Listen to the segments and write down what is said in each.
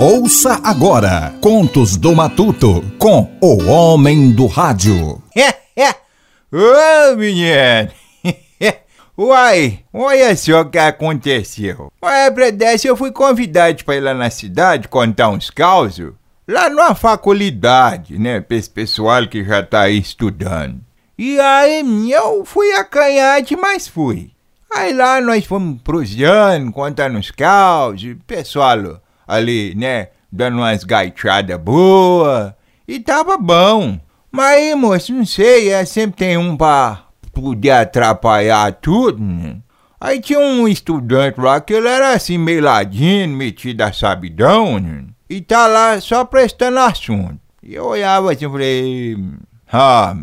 Ouça agora Contos do Matuto com o Homem do Rádio. Ô, menino. Uai, olha só o que aconteceu. Ué, pra dessa eu fui convidado pra ir lá na cidade contar uns causos. Lá numa faculdade, né? Pra esse pessoal que já tá aí estudando. E aí, eu fui acanhade, mas fui. Aí lá nós fomos prosseando, contando uns causos, pessoal ali, né, dando umas gaitadas boas, e tava bom. Mas, moço, não sei, é, sempre tem um pra poder atrapalhar tudo, né? Aí tinha um estudante lá que ele era assim, meio ladinho, metido a sabidão, né? E tá lá só prestando assunto. E eu olhava assim e falei, ah.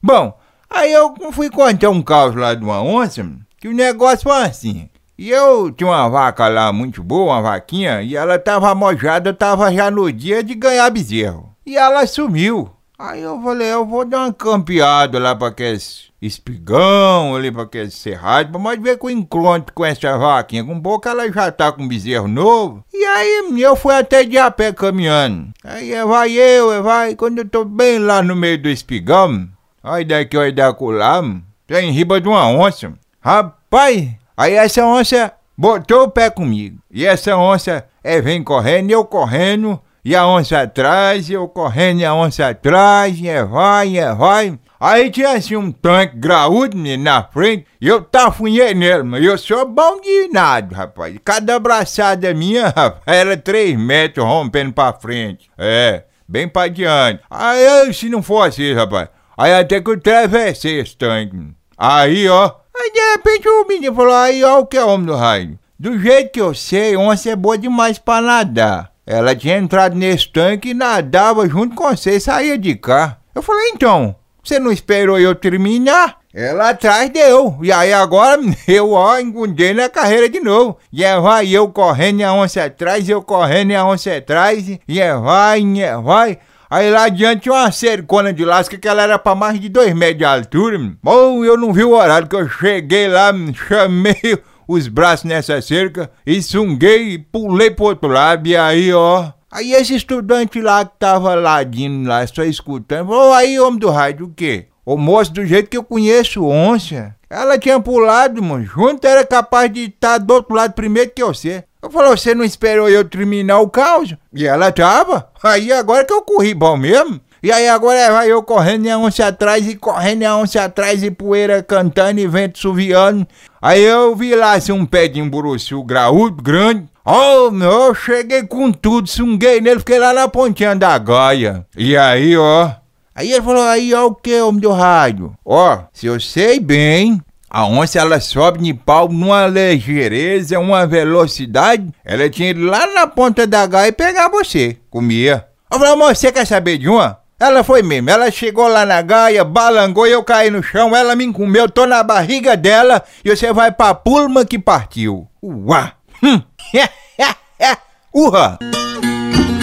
Bom, aí eu fui contar um caos lá de uma onça, que o negócio foi assim. E eu tinha uma vaca lá muito boa, uma vaquinha, e ela tava mojada, tava já no dia de ganhar bezerro. E ela sumiu. Aí eu falei, eu vou dar uma campeada lá pra aqueles espigão, ali pra aqueles cerrados, mais ver com o encontro com essa vaquinha. Com pouco ela já tá com bezerro novo. E aí eu fui até de a pé caminhando. Aí é, vai eu, é, vai, quando eu tô bem lá no meio do espigão, aí daqui, olha da lá, tem riba de uma onça. Rapaz, aí essa onça botou o pé comigo. E essa onça é vem correndo, eu correndo, e a onça atrás, e eu correndo, e a onça atrás, e é vai, é vai. Aí tinha assim um tanque graúdo na frente, e eu tafunhei nele, mas eu sou bom de nada, rapaz. Cada abraçada minha, rapaz, era três metros rompendo pra frente. É, bem pra diante. Aí, se não fosse isso, rapaz, aí até que eu atravessei esse tanque. Aí, ó, de repente o menino falou, aí, ó, o que é homem do raio? Do jeito que eu sei, onça é boa demais pra nadar. Ela tinha entrado nesse tanque e nadava junto com você e saía de cá. Eu falei, então, você não esperou eu terminar? Ela atrás deu. E aí agora eu, ó, engundei na carreira de novo. E é vai eu correndo e a onça atrás, eu correndo e a onça atrás. E é vai, e é vai. Aí lá adiante tinha uma cercona de lasca que ela era pra mais de dois metros de altura. Bom, eu não vi o horário que eu cheguei lá, chamei os braços nessa cerca e sunguei e pulei pro outro lado. E aí, ó. Aí esse estudante lá que tava ladinho lá, só escutando, falou, aí, homem do rádio, o quê? O moço, do jeito que eu conheço onça, ela tinha pulado, mano, junto era capaz de estar tá do outro lado primeiro que você. Eu falei, você não esperou eu terminar o caos? E ela tava. Aí agora que eu corri bom mesmo. E aí agora vai eu correndo e a onça atrás e correndo e a onça atrás e poeira cantando e vento suviando. Aí eu vi lá assim um pé de emburuçu graúdo, grande. Oh, meu, eu cheguei com tudo, sunguei nele, fiquei lá na pontinha da gaia. E aí, ó. Aí ele falou, aí, ó, o que, homem do rádio? Ó, se eu sei bem, a onça ela sobe de pau numa ligeireza, uma velocidade. Ela tinha ido lá na ponta da gaia e pegar você. Comia. Eu falei, amor, você quer saber de uma? Ela foi mesmo. Ela chegou lá na gaia, balangou e eu caí no chão. Ela me comeu, tô na barriga dela e você vai pra pulma que partiu. Uá! Hum. Urra!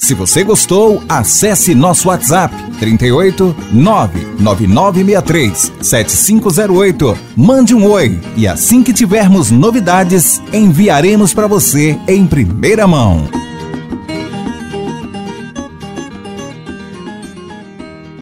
Se você gostou, acesse nosso WhatsApp 38 99963 7508. Mande um oi e assim que tivermos novidades, enviaremos para você em primeira mão.